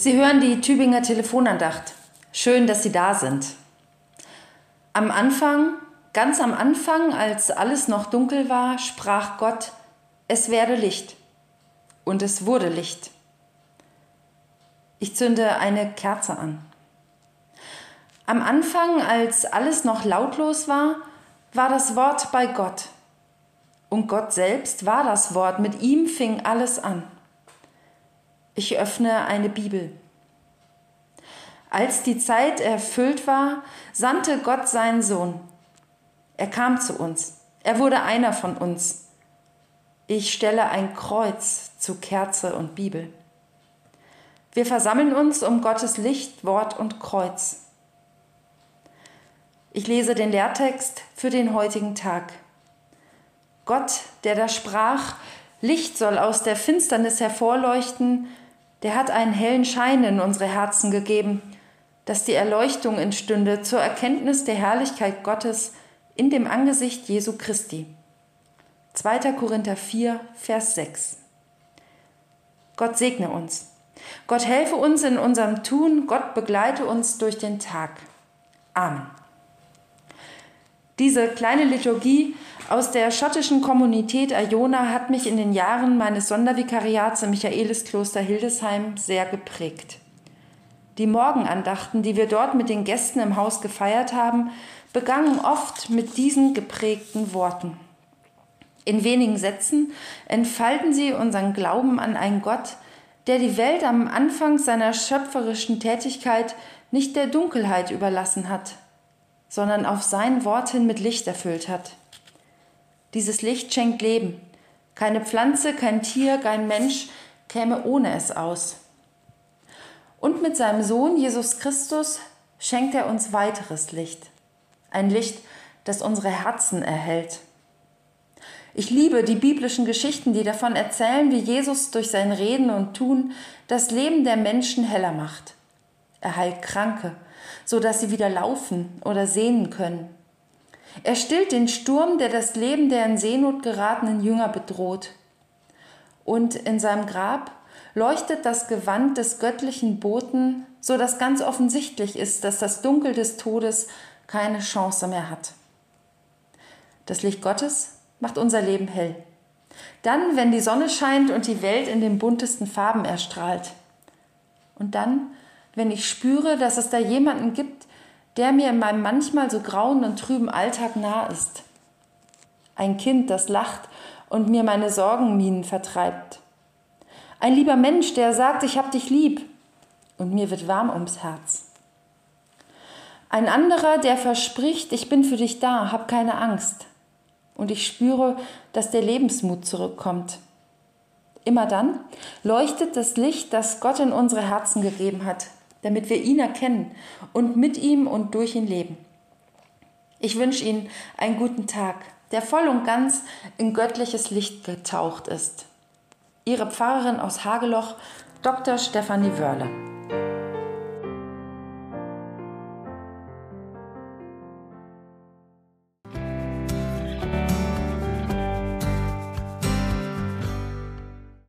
Sie hören die Tübinger Telefonandacht. Schön, dass Sie da sind. Am Anfang, ganz am Anfang, als alles noch dunkel war, sprach Gott, es werde Licht. Und es wurde Licht. Ich zünde eine Kerze an. Am Anfang, als alles noch lautlos war, war das Wort bei Gott. Und Gott selbst war das Wort, mit ihm fing alles an. Ich öffne eine Bibel. Als die Zeit erfüllt war, sandte Gott seinen Sohn. Er kam zu uns. Er wurde einer von uns. Ich stelle ein Kreuz zu Kerze und Bibel. Wir versammeln uns um Gottes Licht, Wort und Kreuz. Ich lese den Lehrtext für den heutigen Tag. Gott, der da sprach, Licht soll aus der Finsternis hervorleuchten, der hat einen hellen Schein in unsere Herzen gegeben, dass die Erleuchtung entstünde zur Erkenntnis der Herrlichkeit Gottes in dem Angesicht Jesu Christi. 2. Korinther 4, Vers 6. Gott segne uns. Gott helfe uns in unserem Tun. Gott begleite uns durch den Tag. Amen. Diese kleine Liturgie aus der schottischen Kommunität Iona hat mich in den Jahren meines Sondervikariats im Michaeliskloster Hildesheim sehr geprägt. Die Morgenandachten, die wir dort mit den Gästen im Haus gefeiert haben, begannen oft mit diesen geprägten Worten. In wenigen Sätzen entfalten sie unseren Glauben an einen Gott, der die Welt am Anfang seiner schöpferischen Tätigkeit nicht der Dunkelheit überlassen hat, sondern auf sein Wort hin mit Licht erfüllt hat. Dieses Licht schenkt Leben. Keine Pflanze, kein Tier, kein Mensch käme ohne es aus. Mit seinem Sohn Jesus Christus schenkt er uns weiteres Licht. Ein Licht, das unsere Herzen erhält. Ich liebe die biblischen Geschichten, die davon erzählen, wie Jesus durch sein Reden und Tun das Leben der Menschen heller macht. Er heilt Kranke, so dass sie wieder laufen oder sehen können. Er stillt den Sturm, der das Leben der in Seenot geratenen Jünger bedroht. Und in seinem Grab leuchtet das Gewand des göttlichen Boten, so dass ganz offensichtlich ist, dass das Dunkel des Todes keine Chance mehr hat. Das Licht Gottes macht unser Leben hell. Dann, wenn die Sonne scheint und die Welt in den buntesten Farben erstrahlt. Und dann, wenn ich spüre, dass es da jemanden gibt, der mir in meinem manchmal so grauen und trüben Alltag nah ist. Ein Kind, das lacht und mir meine Sorgenminen vertreibt. Ein lieber Mensch, der sagt, ich hab dich lieb und mir wird warm ums Herz. Ein anderer, der verspricht, ich bin für dich da, hab keine Angst. Und ich spüre, dass der Lebensmut zurückkommt. Immer dann leuchtet das Licht, das Gott in unsere Herzen gegeben hat, damit wir ihn erkennen und mit ihm und durch ihn leben. Ich wünsche Ihnen einen guten Tag, der voll und ganz in göttliches Licht getaucht ist. Ihre Pfarrerin aus Hageloch, Dr. Stefanie Wörle.